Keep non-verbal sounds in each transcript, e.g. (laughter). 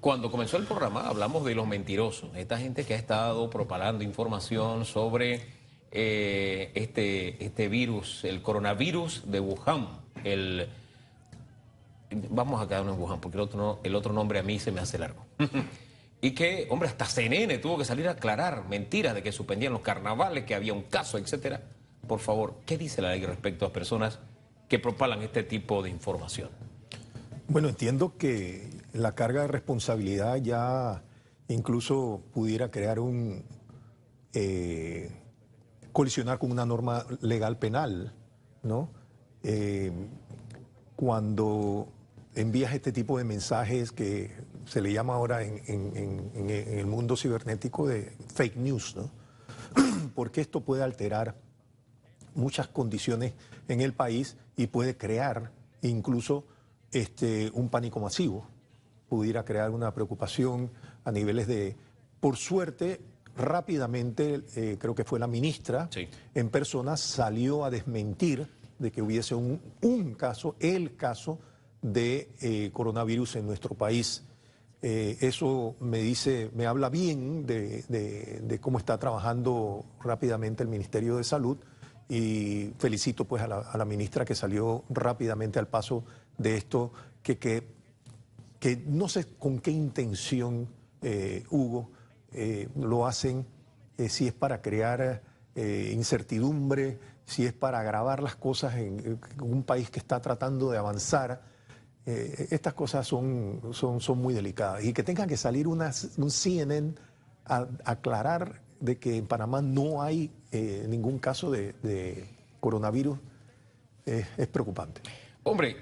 Cuando comenzó el programa hablamos de los mentirosos, esta gente que ha estado propagando información sobre eh, este, este virus, el coronavirus de Wuhan, el... Vamos a quedarnos en Wuhan porque el otro, el otro nombre a mí se me hace largo. (laughs) y que, hombre, hasta CNN tuvo que salir a aclarar mentiras de que suspendían los carnavales, que había un caso, etcétera. Por favor, ¿qué dice la ley respecto a personas que propalan este tipo de información? Bueno, entiendo que la carga de responsabilidad ya incluso pudiera crear un... Eh, colisionar con una norma legal penal, ¿no? Eh, cuando envías este tipo de mensajes que se le llama ahora en, en el mundo cibernético de fake news, ¿no? (clears throat) Porque esto puede alterar muchas condiciones en el país y puede crear incluso este, un pánico masivo, pudiera crear una preocupación a niveles de, por suerte, rápidamente, eh, creo que fue la ministra, en persona salió a desmentir de que hubiese un, caso, el caso de eh, coronavirus en nuestro país. Eh, eso me dice, me habla bien de, de, cómo está trabajando rápidamente el Ministerio de Salud y felicito pues a la, ministra que salió rápidamente al paso de esto, que, que, que no sé con qué intención, eh, Hugo, eh, lo hacen, eh, si es para crear incertidumbre, si es para agravar las cosas en, un país que está tratando de avanzar. estas cosas son, son, son muy delicadas. Y que tengan que salir un CNN a aclarar de que en Panamá no hay ningún caso de, coronavirus es preocupante. Hombre,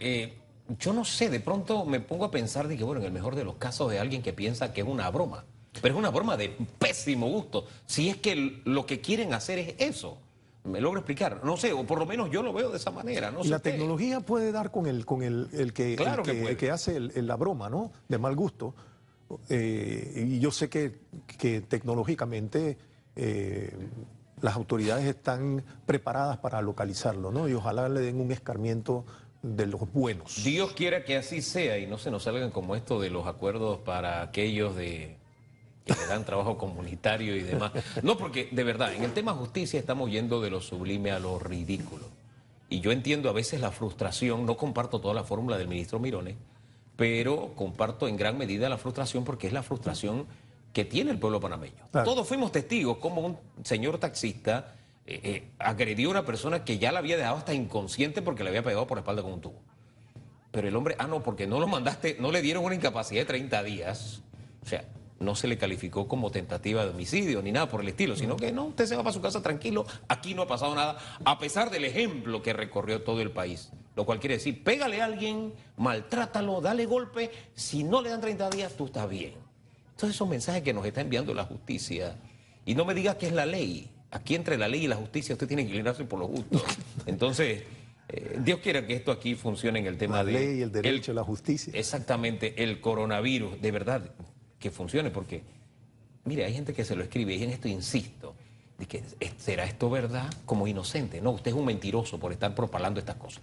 yo no sé, de pronto me pongo a pensar de que, bueno, en el mejor de los casos de alguien que piensa que es una broma, pero es una broma de pésimo gusto, si es que lo que quieren hacer es eso. ¿Me logro explicar? No sé, o por lo menos yo lo veo de esa manera. No y la tecnología puede dar con el, con el, que, que, hace la broma, ¿no? De mal gusto. Eh, y yo sé que, que tecnológicamente eh, las autoridades están preparadas para localizarlo, ¿no? Y ojalá le den un escarmiento de los buenos. Dios quiera que así sea y no se nos salgan como esto de los acuerdos para aquellos de que le dan trabajo comunitario y demás. No, porque de verdad, en el tema justicia estamos yendo de lo sublime a lo ridículo. Y yo entiendo a veces la frustración, no comparto toda la fórmula del ministro Mirones, pero comparto en gran medida la frustración porque es la frustración que tiene el pueblo panameño. Todos fuimos testigos como un señor taxista eh, eh, agredió a una persona que ya la había dejado hasta inconsciente porque le había pegado por la espalda con un tubo. Pero el hombre, ah, no, porque no lo mandaste, no le dieron una incapacidad de 30 días. O sea, no se le calificó como tentativa de homicidio ni nada por el estilo, sino que no, usted se va para su casa tranquilo, aquí no ha pasado nada, a pesar del ejemplo que recorrió todo el país. Lo cual quiere decir, pégale a alguien, maltrátalo, dale golpe, si no le dan 30 días, tú estás bien. Entonces esos mensajes que nos está enviando la justicia, y no me diga que es la ley, aquí entre la ley y la justicia usted tiene que inclinarse por lo justo. (laughs) Entonces, eh, Dios quiera que esto aquí funcione en el tema de... La ley y el derecho a la justicia. Exactamente, el coronavirus, de verdad, que funcione, porque, mire, hay gente que se lo escribe, y en esto insisto, de que será esto verdad como inocente. No, usted es un mentiroso por estar propalando estas cosas.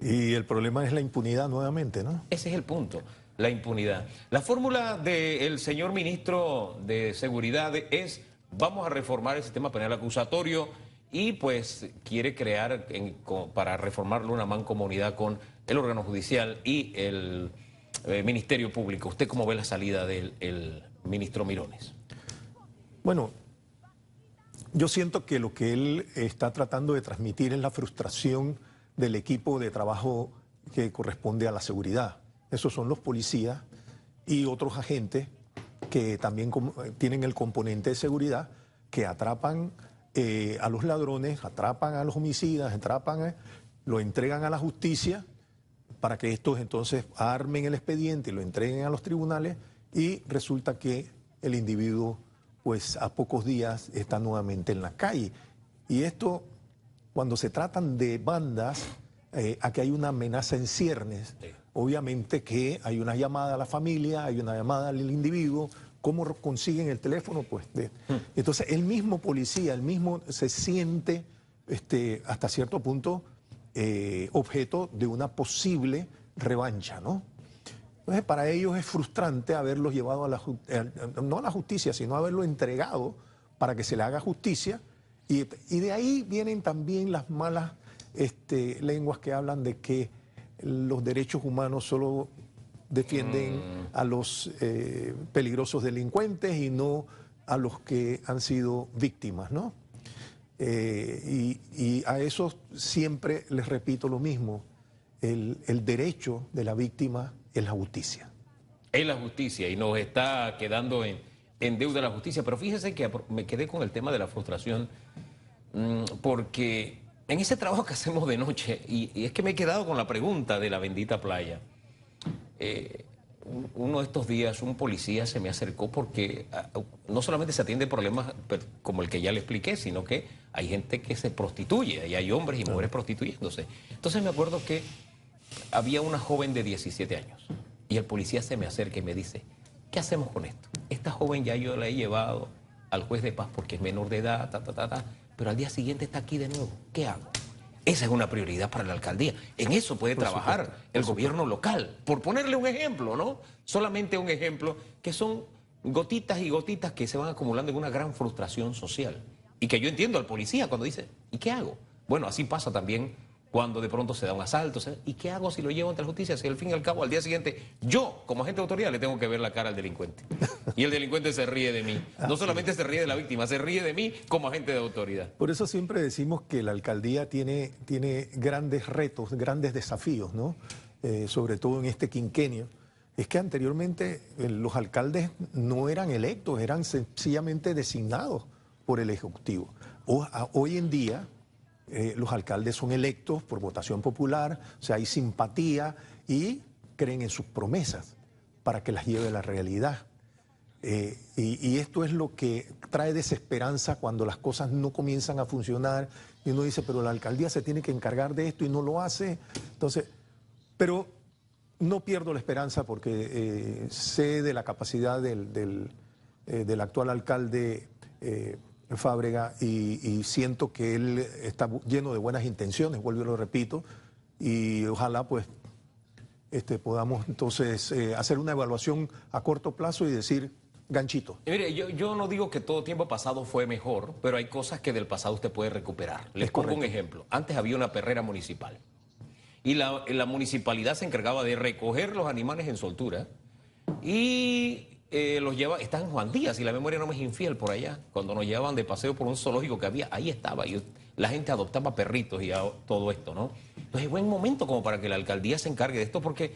Y el problema es la impunidad nuevamente, ¿no? Ese es el punto la impunidad. La fórmula del señor ministro de Seguridad es vamos a reformar el sistema penal acusatorio y pues quiere crear para reformarlo una mancomunidad con el órgano judicial y el eh, Ministerio Público. ¿Usted cómo ve la salida del ministro Mirones? Bueno, yo siento que lo que él está tratando de transmitir es la frustración del equipo de trabajo que corresponde a la seguridad esos son los policías y otros agentes que también tienen el componente de seguridad, que atrapan eh, a los ladrones, atrapan a los homicidas, atrapan, lo entregan a la justicia para que estos entonces armen el expediente y lo entreguen a los tribunales y resulta que el individuo pues a pocos días está nuevamente en la calle. Y esto, cuando se tratan de bandas, eh, aquí hay una amenaza en ciernes obviamente que hay una llamada a la familia, hay una llamada al individuo, ¿cómo consiguen el teléfono? Pues hmm. entonces el mismo policía, el mismo se siente este, hasta cierto punto eh, objeto de una posible revancha, ¿no? Entonces, para ellos es frustrante haberlos llevado a la, eh, no a la justicia, sino haberlo entregado para que se le haga justicia. Y, de ahí vienen también las malas este, lenguas que hablan de que los derechos humanos solo defienden mm. a los eh, peligrosos delincuentes y no a los que han sido víctimas, ¿no? Eh, y, a eso siempre les repito lo mismo, el, derecho de la víctima es la justicia. Es la justicia y nos está quedando en, deuda la justicia, pero fíjese que me quedé con el tema de la frustración mm, porque en ese trabajo que hacemos de noche, y, es que me he quedado con la pregunta de la bendita playa, eh, uno de estos días un policía se me acercó porque ah, no solamente se atiende problemas como el que ya le expliqué, sino que hay gente que se prostituye y hay hombres y mujeres prostituyéndose. Entonces me acuerdo que había una joven de 17 años y el policía se me acerca y me dice, ¿qué hacemos con esto? Esta joven ya yo la he llevado al juez de paz porque es menor de edad, ta, ta, ta, ta, pero al día siguiente está aquí de nuevo. ¿Qué hago? Esa es una prioridad para la alcaldía. En eso puede trabajar el gobierno local. Por ponerle un ejemplo, ¿no? Solamente un ejemplo, que son gotitas y gotitas que se van acumulando en una gran frustración social. Y que yo entiendo al policía cuando dice, ¿y qué hago? Bueno, así pasa también cuando de pronto se da un asalto. ¿Y qué hago si lo llevo ante la justicia? Si al fin y al cabo, al día siguiente, yo, como agente de autoridad, le tengo que ver la cara al delincuente. Y el delincuente se ríe de mí. No solamente se ríe de la víctima, se ríe de mí como agente de autoridad. Por eso siempre decimos que la alcaldía tiene, tiene grandes retos, grandes desafíos, ¿no? Eh, sobre todo en este quinquenio. Es que anteriormente eh, los alcaldes no eran electos, eran sencillamente designados por el Ejecutivo. hoy en día eh, los alcaldes son electos por votación popular, o sea, hay simpatía y creen en sus promesas para que las lleve a la realidad. Eh, y, esto es lo que trae desesperanza cuando las cosas no comienzan a funcionar y uno dice, pero la alcaldía se tiene que encargar de esto y no lo hace. Entonces, pero no pierdo la esperanza porque eh, sé de la capacidad del, del actual alcalde Fábrega y, siento que él está lleno de buenas intenciones, vuelvo y lo repito, y ojalá pues este, podamos entonces eh, hacer una evaluación a corto plazo y decir ganchito. mire, yo, yo, no digo que todo tiempo pasado fue mejor, pero hay cosas que del pasado usted puede recuperar. Les pongo un ejemplo. Antes había una perrera municipal y la, la municipalidad se encargaba de recoger los animales en soltura y eh, los lleva, está en Juan Díaz, y la memoria no me es infiel por allá, cuando nos llevaban de paseo por un zoológico que había, ahí estaba, y la gente adoptaba perritos y todo esto, ¿no? Entonces es buen momento como para que la alcaldía se encargue de esto, porque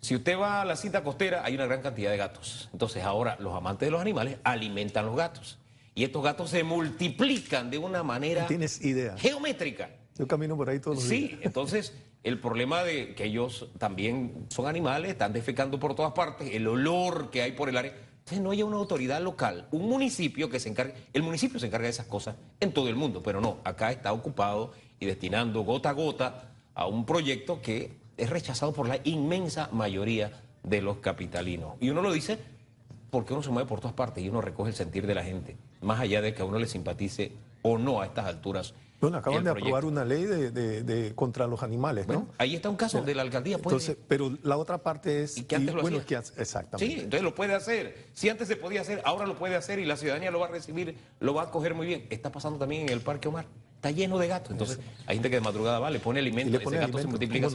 si usted va a la cinta costera, hay una gran cantidad de gatos. Entonces ahora los amantes de los animales alimentan los gatos. Y estos gatos se multiplican de una manera... tienes idea. Geométrica. Yo camino por ahí todos los días. Sí, (laughs) entonces el problema de que ellos también son animales, están defecando por todas partes, el olor que hay por el área. Entonces no hay una autoridad local, un municipio que se encargue, el municipio se encarga de esas cosas en todo el mundo, pero no, acá está ocupado y destinando gota a gota a un proyecto que es rechazado por la inmensa mayoría de los capitalinos. Y uno lo dice porque uno se mueve por todas partes y uno recoge el sentir de la gente, más allá de que a uno le simpatice o no a estas alturas bueno, acaban de aprobar una ley de, contra los animales, ¿no? ahí está un caso de la alcaldía. Puede... Entonces, pero la otra parte es... Y que antes lo bueno, hacía. exactamente. Sí, entonces lo puede hacer. Si antes se podía hacer, ahora lo puede hacer y la ciudadanía lo va a recibir, lo va a coger muy bien. Está pasando también en el Parque Omar. Está lleno de gatos. Entonces, hay gente que de madrugada va, le pone alimento, ese gato se multiplica.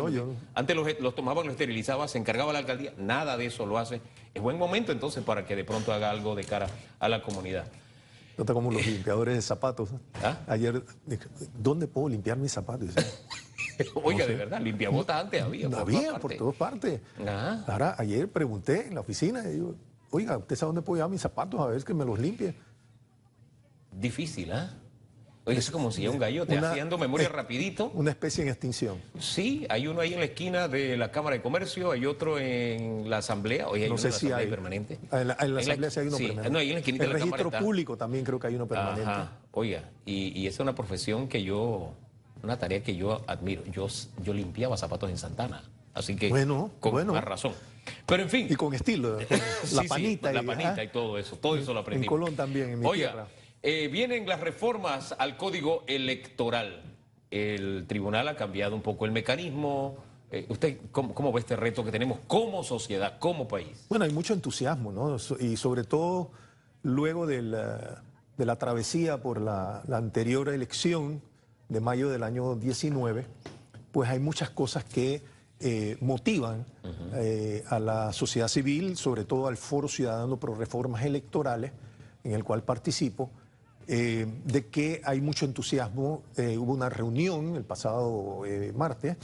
Antes los, los tomaban, los esterinizaba, se encargaba la alcaldía. Nada de eso lo hace. Es buen momento entonces para que de pronto haga algo de cara a la comunidad. No está como los limpiadores de zapatos. ¿Ah? Ayer, ¿dónde puedo limpiar mis zapatos? (laughs) Oiga, de verdad, limpiabotas antes había. No había, por todas partes. Ahora, ayer pregunté en la oficina, y digo, oiga, ¿usted sabe dónde puedo llevar mis zapatos a ver que me los limpie? Difícil, ¿ah? Oye, es como si un gallo te haciendo memoria rapidito. Una especie en extinción. Sí, hay uno ahí en la esquina de la Cámara de Comercio, hay otro en la Asamblea, hoy hay no sé si hay. permanente. Ah, en la, Asamblea sí hay uno permanente. No, ahí en la esquina el registro público también creo que hay uno permanente. Ajá. Oiga, y, y esa es una profesión que yo, una tarea que yo admiro. Yo, yo limpiaba zapatos en Santana. Así que, bueno, con bueno. más razón. Pero en fin. Y con estilo, (laughs) la panita. la panita y todo eso, todo eso lo aprendí. En Colón también, en mi Oiga, tierra. Eh, vienen las reformas al código electoral. El tribunal ha cambiado un poco el mecanismo, Eh, ¿Usted cómo, ve este reto que tenemos como sociedad, como país? Bueno, hay mucho entusiasmo, ¿no? Y sobre todo luego de la, travesía por la, anterior elección de mayo del año 19, pues hay muchas cosas que eh, motivan eh, a la sociedad civil, sobre todo al Foro Ciudadano por Reformas Electorales, en el cual participo, de que hay mucho entusiasmo. hubo una reunión el pasado martes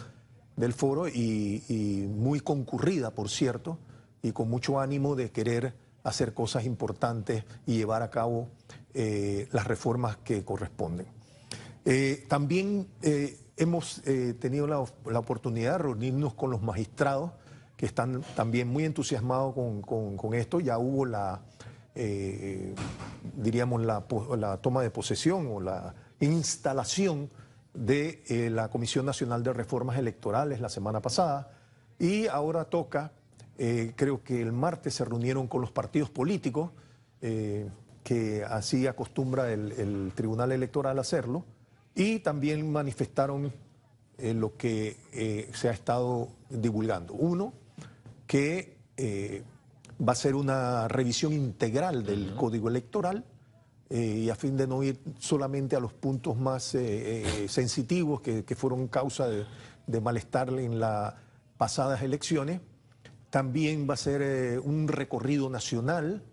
del foro y, muy concurrida, por cierto, y con mucho ánimo de querer hacer cosas importantes y llevar a cabo eh, las reformas que corresponden. Eh, también eh, hemos tenido la, oportunidad de reunirnos con los magistrados que están también muy entusiasmados con, esto. Ya hubo la, diríamos, la, la toma de posesión o la instalación de eh, la Comisión Nacional de Reformas Electorales la semana pasada y ahora toca, eh, creo que el martes se reunieron con los partidos políticos, eh, que así acostumbra el, Tribunal Electoral hacerlo, y también manifestaron lo que se ha estado divulgando. Uno, que va a ser una revisión integral del Código Electoral, eh, y a fin de no ir solamente a los puntos más eh, eh, sensitivos que, fueron causa de, malestar en las pasadas elecciones. También va a ser un recorrido nacional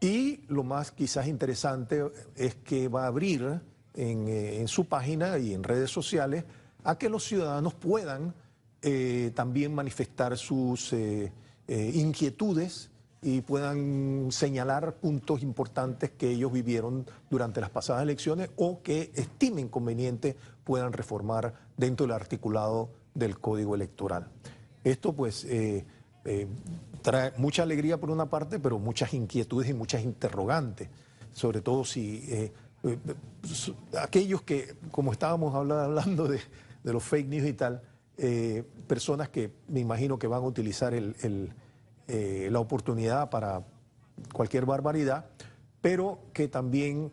y lo más quizás interesante es que va a abrir en, su página y en redes sociales a que los ciudadanos puedan también manifestar sus inquietudes y puedan señalar puntos importantes que ellos vivieron durante las pasadas elecciones o que estimen conveniente puedan reformar dentro del articulado del Código Electoral. Esto pues eh, eh, trae mucha alegría por una parte, pero muchas inquietudes y muchas interrogantes, sobre todo si eh, aquellos que, como estábamos hablando de, los fake news y tal, personas que me imagino que van a utilizar el eh, la oportunidad para cualquier barbaridad, pero que también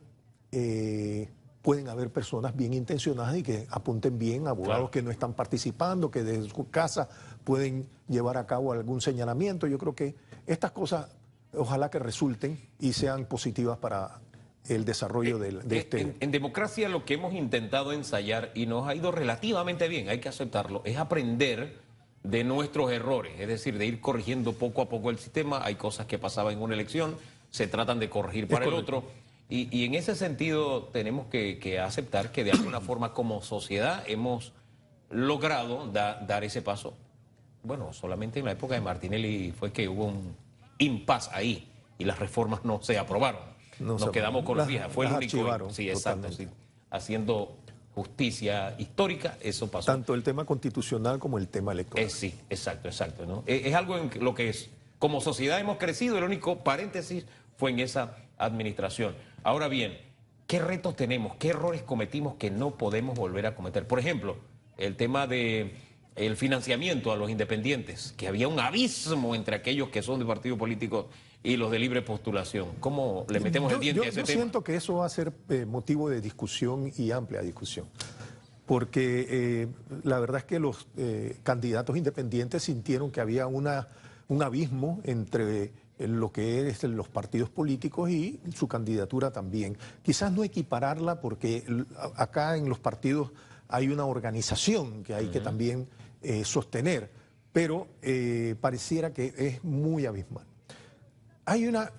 eh, pueden haber personas bien intencionadas y que apunten bien, abogados que no están participando, que desde su casa pueden llevar a cabo algún señalamiento. Yo creo que estas cosas ojalá que resulten y sean positivas para el desarrollo de, de este... en, democracia lo que hemos intentado ensayar y nos ha ido relativamente bien, hay que aceptarlo, es aprender de nuestros errores, es decir, de ir corrigiendo poco a poco el sistema. Hay cosas que pasaban en una elección, se tratan de corregir para el otro. Y, en ese sentido tenemos que, aceptar que de alguna (clears throat) forma como sociedad hemos logrado dar ese paso. Bueno, solamente en la época de Martinelli fue que hubo un impas ahí y las reformas no se aprobaron. Nos quedamos con las viejas. Fue el único. Sí, exacto. haciendo justicia histórica, eso pasó. Tanto el tema constitucional como el tema electoral. Eh, sí, exacto, exacto. ¿no? Es, algo en lo que es, como sociedad hemos crecido, el único paréntesis fue en esa administración. Ahora bien, ¿qué retos tenemos? ¿Qué errores cometimos que no podemos volver a cometer? Por ejemplo, el tema de el financiamiento a los independientes, que había un abismo entre aquellos que son de partido político y los de libre postulación. ¿Cómo le metemos el diente a ese tema? Yo siento que eso va a ser eh, motivo de discusión y amplia discusión. Porque eh, la verdad es que los eh, candidatos independientes sintieron que había una, un abismo entre lo que es los partidos políticos y su candidatura también. Quizás no equipararla porque acá en los partidos hay una organización que hay que también sostener, pero pareciera que es muy abismal. Hay una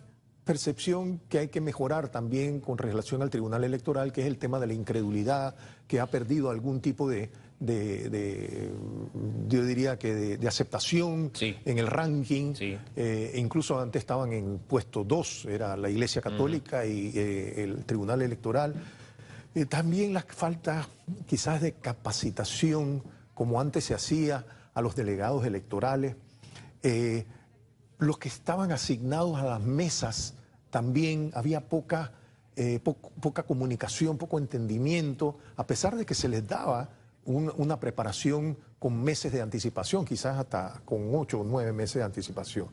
percepción que hay que mejorar también con relación al Tribunal Electoral, que es el tema de la incredulidad, que ha perdido algún tipo de, yo diría que de, aceptación en el ranking. Eh, incluso antes estaban en puesto dos, era la Iglesia Católica y eh, el Tribunal Electoral. Eh, también la falta quizás de capacitación, como antes se hacía a los delegados electorales los que estaban asignados a las mesas también había poca, eh, poca comunicación, poco entendimiento, a pesar de que se les daba una preparación con meses de anticipación, quizás hasta con ocho o nueve meses de anticipación.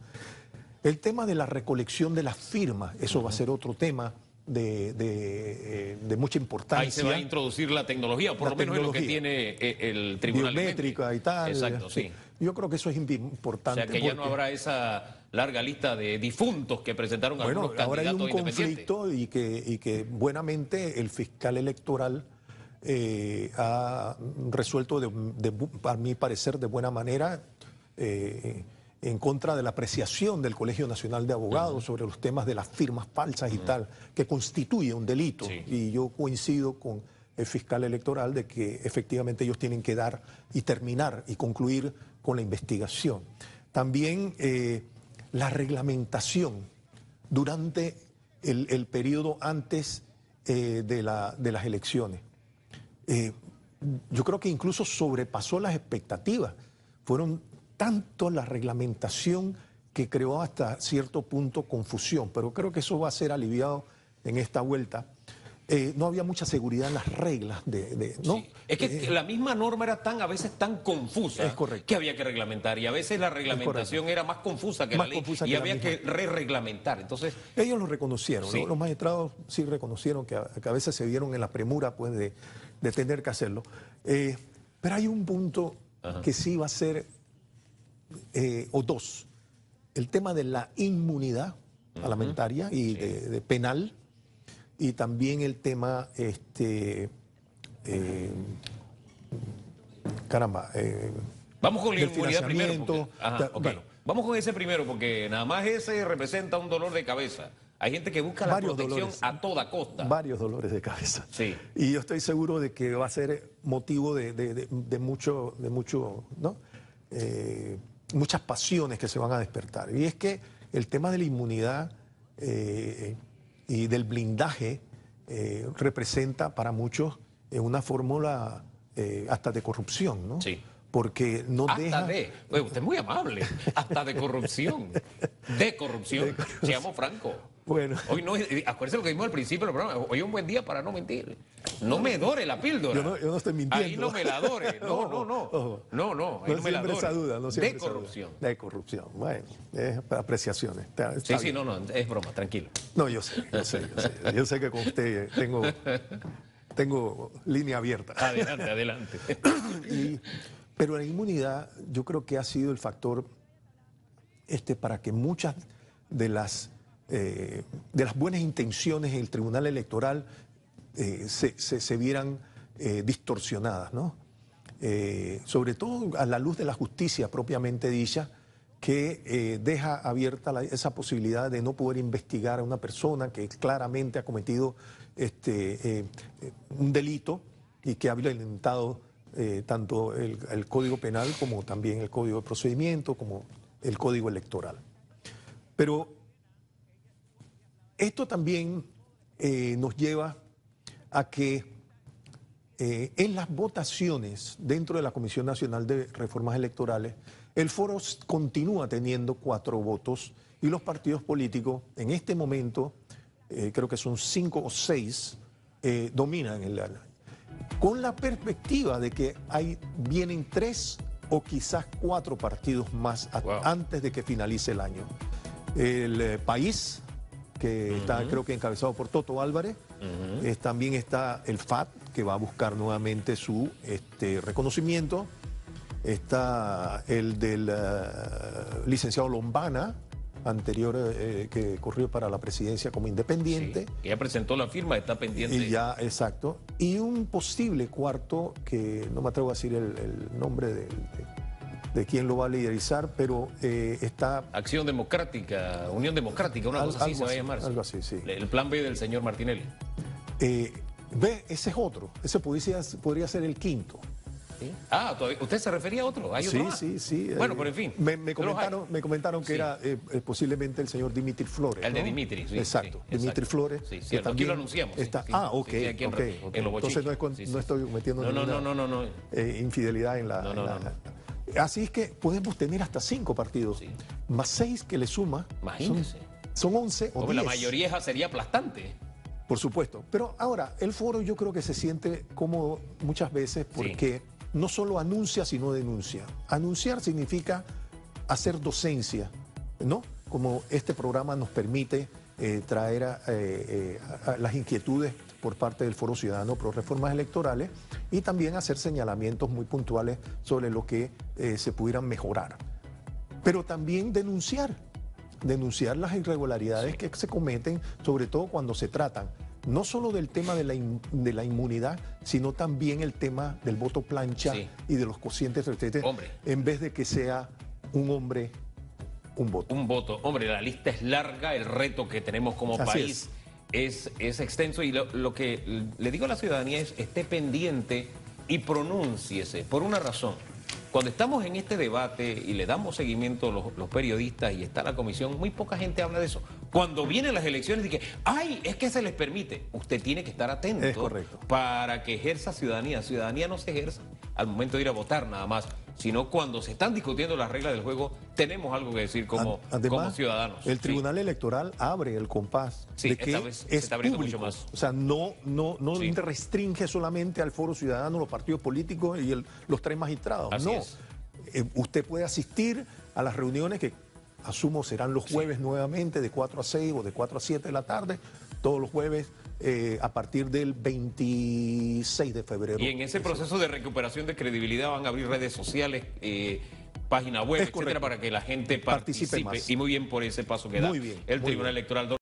El tema de la recolección de las firmas, eso va a ser otro tema de, de, eh, de mucha importancia. Ahí se va a introducir la tecnología, por La lo menos es lo que tiene eh, el tribunal. biométrica y tal. Exacto, sí. Yo creo que eso es impi- O importante. sea que ya no habrá esa larga lista de difuntos que presentaron Bueno, algunos ahora hay candidatos un conflicto y que, y que buenamente el fiscal electoral eh, ha resuelto, de, de a mi parecer, de buena manera, eh, en contra de la apreciación del Colegio Nacional de Abogados sobre los temas de las firmas falsas y tal, que constituye un delito. Sí. Y yo coincido con el fiscal electoral de que efectivamente ellos tienen que dar y terminar y concluir con la investigación. También eh, la reglamentación durante el, periodo antes eh, de las elecciones. Eh, yo creo que incluso sobrepasó las expectativas. Fueron tanto la reglamentación que creó hasta cierto punto confusión, pero creo que eso va a ser aliviado en esta vuelta. Eh, no había mucha seguridad en las reglas de, de- ¿no? Sí. Es que Eh, la misma norma era tan, a veces tan confusa Es correcto. que había que reglamentar. Y a veces la reglamentación era más confusa que Más la ley y que había que re-reglamentar. Entonces, Ellos lo reconocieron, Sí. ¿no? los magistrados sí reconocieron que a, que a veces se vieron en la premura pues, de, de tener que hacerlo. Eh, pero hay un punto que sí va a ser, o dos, el tema de la inmunidad parlamentaria y de, de penal, y también el tema, este, eh, caramba, eh, vamos con la inmunidad primero. porque- Ajá, ta- ok. bueno. Vamos con ese primero, porque nada más ese representa un dolor de cabeza. Hay gente que busca la protección dolores. a toda costa. varios dolores de cabeza. Sí. Y yo estoy seguro de que va a ser motivo de, de- de- de mucho, de mucho, ¿no? Eh, muchas pasiones que se van a despertar. Y es que el tema de la inmunidad eh, y del blindaje eh, representa para muchos eh, una fórmula eh, hasta de corrupción, ¿no? Sí. Porque no Hasta deja. de, usted es muy amable, hasta de corrupción. (laughs) De corrupción. Seamos francos. Bueno. Hoy no, es- acuérdese lo que vimos al principio del programa. Hoy es un buen día para no mentir. No me dore la píldora. Yo no- yo no estoy mintiendo. Ahí no me la dore. (laughs) No, no, no. Ojo. No, no. Ahí No no, me la dore. esa duda, no siempre De esa duda. corrupción. De corrupción. Bueno, es apreciaciones. Está- Sí, está sí, bien. no, no, es broma, tranquilo. No, yo sé, yo sé, yo sé. Yo sé que con usted tengo, tengo línea abierta. Adelante, adelante. (coughs) Y- pero la inmunidad yo creo que ha sido el factor este, para que muchas de las, eh, de las buenas intenciones en el Tribunal Electoral eh, se, se- vieran eh, distorsionadas, ¿no? Sobre todo a la luz de la justicia propiamente dicha, que deja abierta esa posibilidad de no poder investigar a una persona que claramente ha cometido este, un delito y que ha violentado tanto el, el Código Penal como también el Código de Procedimiento, como el Código Electoral. Pero esto también eh, nos lleva a que eh, en las votaciones dentro de la Comisión Nacional de Reformas Electorales, el foro continúa teniendo cuatro votos y los partidos políticos en este momento, eh, creo que son cinco o seis, eh, dominan el con la perspectiva de que hay, vienen tres o quizás cuatro partidos más a- antes de que finalice el año. El país, que está creo que encabezado por Toto Álvarez, también está el FAT, que va a buscar nuevamente su este, reconocimiento. Está el del eh, licenciado Lombana, anterior eh, que corrió para la presidencia como independiente. Sí, que ya presentó la firma, está pendiente. Y ya, exacto. Y un posible cuarto, que no me atrevo a decir el, el nombre de, de- de quién lo va a liderizar, pero eh, está... Acción Democrática, Unión Democrática, una Al- cosa así algo se va a llamar. algo así, sí. El plan B del señor Martinelli. eh, ve, ese es otro. Ese podría, podría ser el quinto. Ah, todavía- ¿usted se refería a otro? ¿Hay otro Sí, más? sí, sí. Bueno, eh, pero en fin. Me, comentaron, me comentaron que Sí. era eh, eh, posiblemente el señor Dimitri Flores. El de. Dimitri, sí, Exacto, sí, Dimitri exacto. Flores. Sí, que cierto, aquí lo anunciamos, sí, está- sí, ah, sí, ok, sí, aquí en ok, Re- ok. en Los Entonces no, es con- Bochiques. Sí, no sí. estoy metiendo No, no, ninguna no, no, no, no. eh, infidelidad en la, No, no, en la- no, Así es que podemos tener hasta cinco partidos, Sí. más seis que le suma. Imagínese. Son, son 11 o la 10. mayoría sería aplastante. Por supuesto. Pero ahora, el foro yo creo que se siente cómodo muchas veces porque no solo anuncia, sino denuncia. Anunciar significa hacer docencia, ¿no? Como este programa nos permite eh, traer a, eh, a- a las inquietudes por parte del Foro Ciudadano pro reformas electorales y también hacer señalamientos muy puntuales sobre lo que eh, se pudieran mejorar. Pero también denunciar, denunciar las irregularidades que se cometen, sobre todo cuando se tratan no solo del tema de la, in- de la inmunidad, sino también el tema del voto plancha Sí. y de los cocientes, Hombre. en vez de que sea un hombre, un voto. Un voto. Hombre, la lista es larga, el reto que tenemos como Así país es. Es, extenso y lo, lo que le digo a la ciudadanía es esté pendiente y pronúnciese por una razón. Cuando estamos en este debate y le damos seguimiento los, los periodistas y está la comisión, muy poca gente habla de eso. Cuando vienen las elecciones, dije, ay, es que se les permite. Usted tiene que estar atento Es correcto. para que ejerza ciudadanía. Ciudadanía no se ejerza al momento de ir a votar nada más, sino cuando se están discutiendo las reglas del juego, tenemos algo que decir como, Ad- Además, como ciudadanos. El Sí. Tribunal Electoral abre el compás Sí, de esta que vez se es está abriendo público. mucho más. O sea, no, no, no Sí. restringe solamente al foro ciudadano, los partidos políticos y el- los tres magistrados. Así no. es. Eh, usted puede asistir a las reuniones que asumo serán los jueves nuevamente de 4 a 6 o de 4 a 7 de la tarde, todos los jueves eh, a partir del 26 de febrero. Y en ese proceso de recuperación de credibilidad van a abrir redes sociales, eh, página web, etcétera, para que la gente Participe participe. más. Y muy bien por ese paso que da bien, el Tribunal. Electoral.